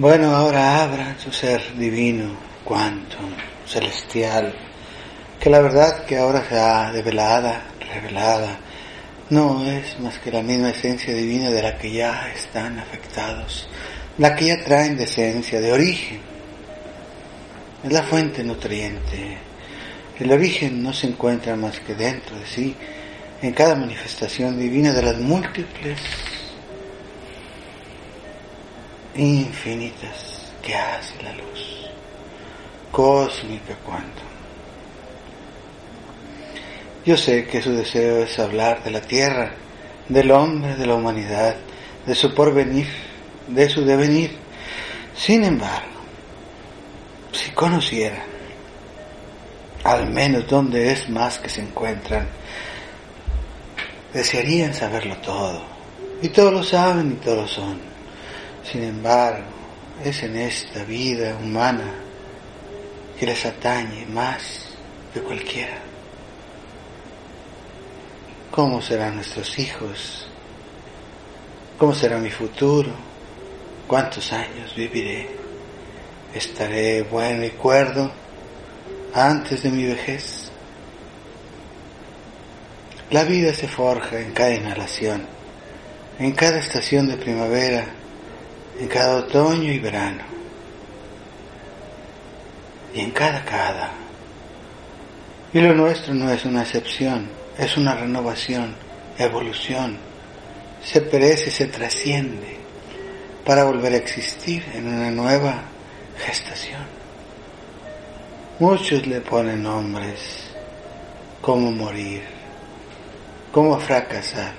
Bueno, ahora abra su ser divino, quantum, celestial, que la verdad que ahora se ha develada, revelada, no es más que la misma esencia divina de la que ya están afectados, la que ya traen de esencia, de origen. Es la fuente nutriente. El origen no se encuentra más que dentro de sí, en cada manifestación divina de las múltiples infinitas que hace la luz cósmica cuanto. Yo sé que su deseo es hablar de la tierra, del hombre, de la humanidad, de su porvenir, de su devenir. Sin embargo, si conocieran al menos dónde es más que se encuentran, desearían saberlo todo. Y todos lo saben y todos lo son. Sin embargo, es en esta vida humana que les atañe más que cualquiera. ¿Cómo serán nuestros hijos? ¿Cómo será mi futuro? ¿Cuántos años viviré? ¿Estaré bueno y cuerdo antes de mi vejez? La vida se forja en cada inhalación, en cada estación de primavera, en cada otoño y verano, y en cada cada. Y lo nuestro no es una excepción, es una renovación, evolución. Se perece, se trasciende para volver a existir en una nueva gestación. Muchos le ponen nombres, cómo morir, cómo fracasar,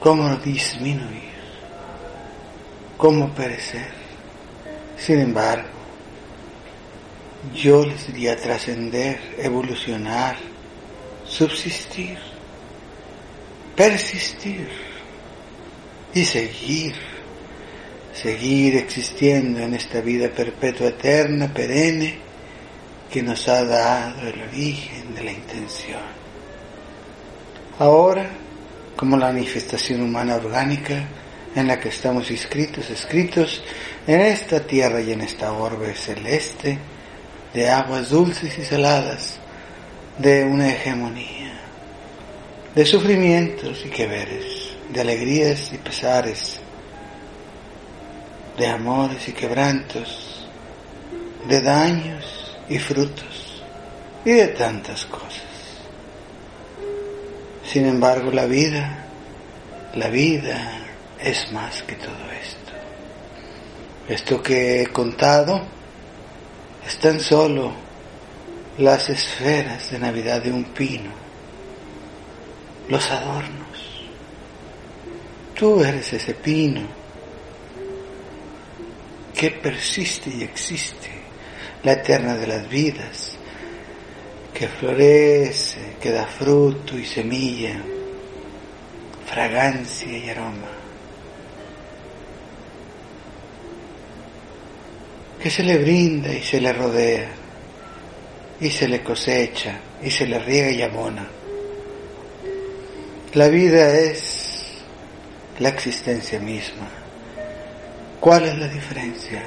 cómo disminuir, cómo perecer. Sin embargo, yo les diría trascender, evolucionar, subsistir, persistir y seguir, seguir existiendo en esta vida perpetua, eterna, perenne, que nos ha dado el origen de la intención. Ahora, como la manifestación humana orgánica en la que estamos inscritos, escritos en esta tierra y en esta orbe celeste, de aguas dulces y saladas, de una hegemonía, de sufrimientos y queveres, de alegrías y pesares, de amores y quebrantos, de daños y frutos, y de tantas cosas. Sin embargo, la vida, la vida es más que todo esto. Esto que he contado es tan solo las esferas de Navidad de un pino, los adornos. Tú eres ese pino que persiste y existe, la eterna de las vidas, que florece, que da fruto y semilla, fragancia y aroma. Que se le brinda y se le rodea, y se le cosecha, y se le riega y abona. La vida es la existencia misma. ¿Cuál es la diferencia?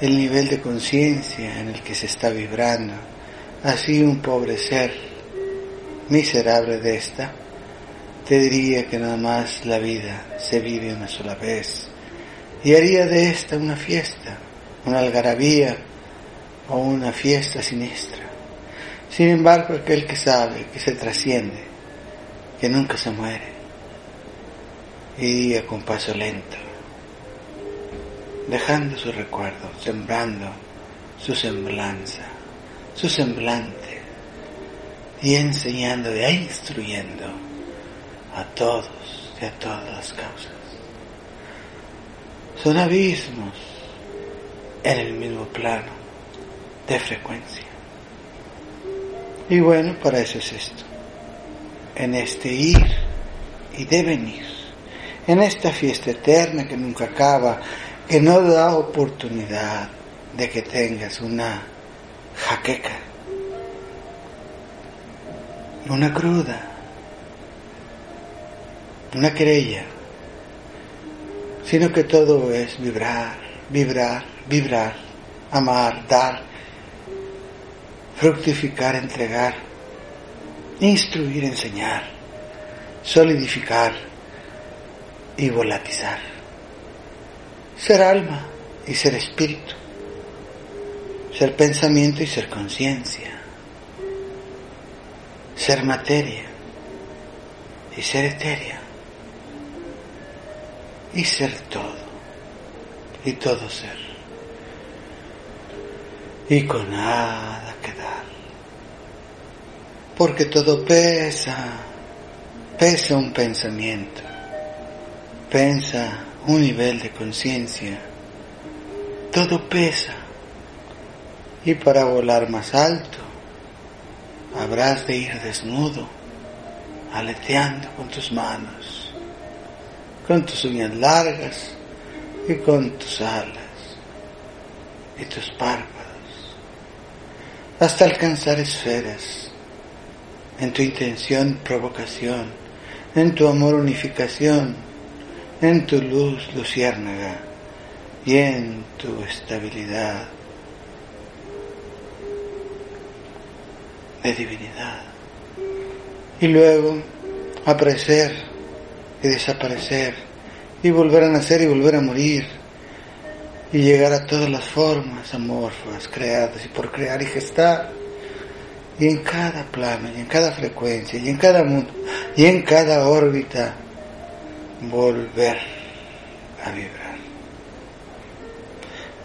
El nivel de conciencia en el que se está vibrando. Así un pobre ser, miserable de esta, te diría que nada más la vida se vive una sola vez y haría de esta una fiesta una algarabía o una fiesta siniestra. Sin embargo, aquel que sabe, que se trasciende, que nunca se muere, iría con paso lento, dejando su recuerdo, sembrando su semblanza, su semblante, y enseñando e instruyendo a todos y a todas las causas. son abismos en el mismo plano de frecuencia. Y bueno, para eso es esto. En este ir y devenir. En esta fiesta eterna que nunca acaba, que no da oportunidad de que tengas una jaqueca, una cruda, una querella, sino que todo es vibrar, vibrar, vibrar, amar, dar, fructificar, entregar, instruir, enseñar, solidificar y volatizar. Ser alma y ser espíritu. Ser pensamiento y ser conciencia. Ser materia y ser etérea. Y ser todo. Y todo ser. Y con nada que dar. Porque todo pesa. Pesa un pensamiento. Pesa un nivel de conciencia. Todo pesa. Y para volar más alto, habrás de ir desnudo, aleteando con tus manos, con tus uñas largas y con tus alas y tus párpados, hasta alcanzar esferas. En tu intención provocación, en tu amor unificación, en tu luz luciérnaga. Y en tu estabilidad de divinidad. Y luego aparecer y desaparecer. Y volver a nacer y volver a morir y llegar a todas las formas amorfas creadas y por crear y gestar. Y en cada plano y en cada frecuencia y en cada mundo y en cada órbita volver a vibrar,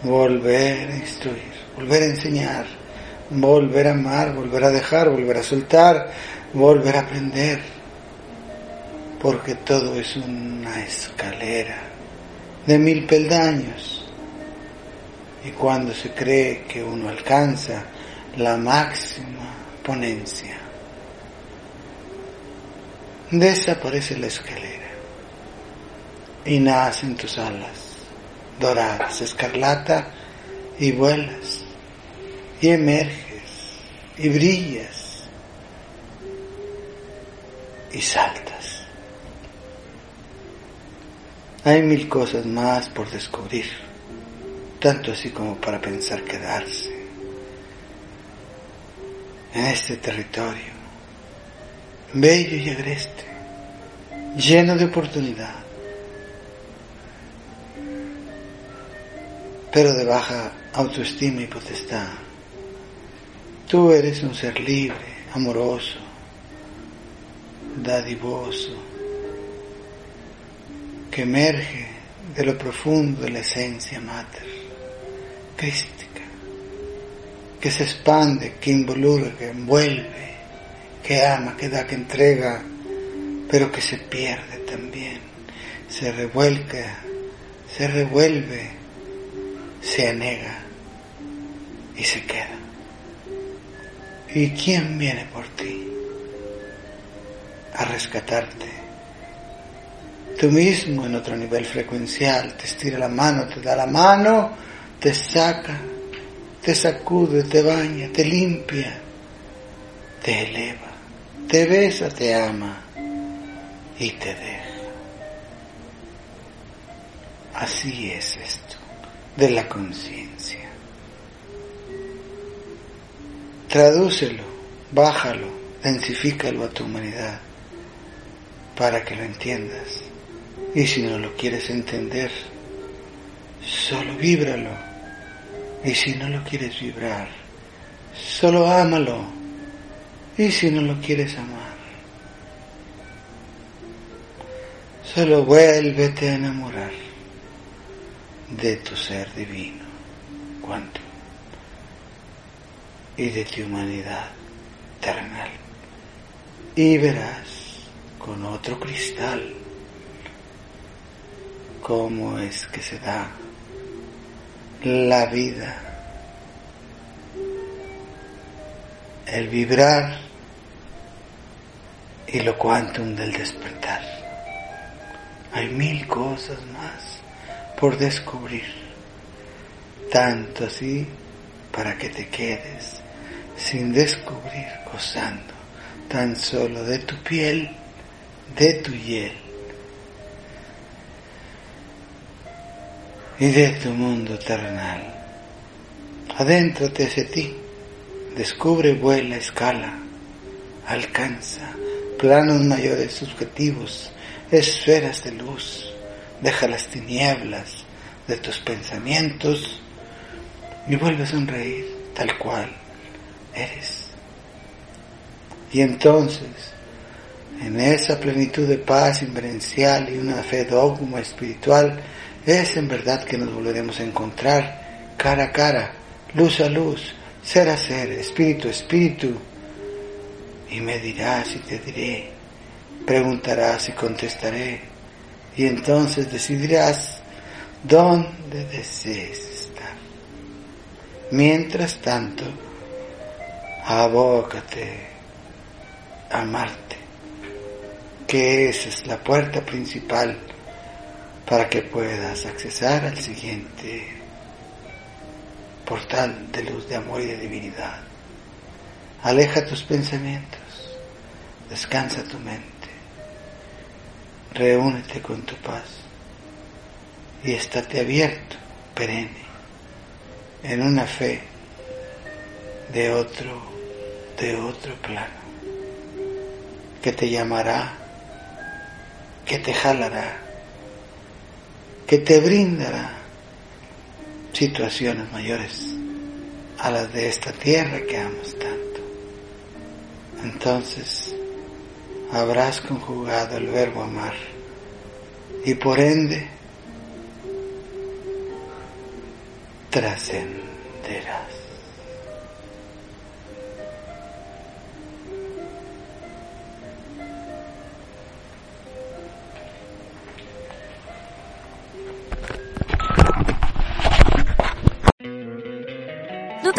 volver a instruir, volver a enseñar, volver a amar, volver a dejar, volver a soltar, volver a aprender, porque todo es una escalera de mil peldaños. Y cuando se cree que uno alcanza la máxima ponencia, desaparece la escalera y nacen tus alas doradas, escarlata, y vuelas, y emerges, y brillas, y saltas. Hay mil cosas más por descubrir, tanto así como para pensar quedarse en este territorio, bello y agreste, lleno de oportunidad pero de baja autoestima y potestad. Tú eres un ser libre, amoroso, dadivoso, que emerge de lo profundo de la esencia mater, crística, que se expande, que involucra, que envuelve, que ama, que da, que entrega, pero que se pierde también, se revuelca, se revuelve se anega y se queda. ¿Y quién viene por ti a rescatarte? Tú mismo en otro nivel frecuencial te estira la mano, te da la mano, te saca, te sacude, te baña, te limpia, te eleva, te besa, te ama y te deja. Así es esto de la conciencia. Tradúcelo, bájalo, densifícalo a tu humanidad para que lo entiendas. Y si no lo quieres entender, solo víbralo. Y si no lo quieres vibrar, solo ámalo. Y si no lo quieres amar, solo vuélvete a enamorar de tu ser divino, cuanto, y de tu humanidad terrenal. Y verás con otro cristal, cómo es que se da la vida, el vibrar y lo cuantum del despertar. Hay mil cosas más por descubrir, tanto así para que te quedes sin descubrir, gozando tan solo de tu piel, de tu hiel y de tu mundo terrenal. Adéntrate hacia ti, descubre, vuela, escala, alcanza planos mayores subjetivos, esferas de luz, deja las tinieblas de tus pensamientos y vuelve a sonreír tal cual eres. Y entonces, en esa plenitud de paz inverencial y una fe dogma espiritual, es en verdad que nos volveremos a encontrar cara a cara, luz a luz, ser a ser, espíritu a espíritu, y me dirás y te diré, preguntarás y contestaré, y entonces decidirás dónde desees estar. Mientras tanto, abócate a amarte, que esa es la puerta principal para que puedas accesar al siguiente portal de luz, de amor y de divinidad. Aleja tus pensamientos, descansa tu mente, reúnete con tu paz y estate abierto, perenne, en una fe de otro, de otro plano, que te llamará, que te jalará, que te brindará situaciones mayores a las de esta tierra que amas tanto entonces habrás conjugado el verbo amar y por ende trascenderás.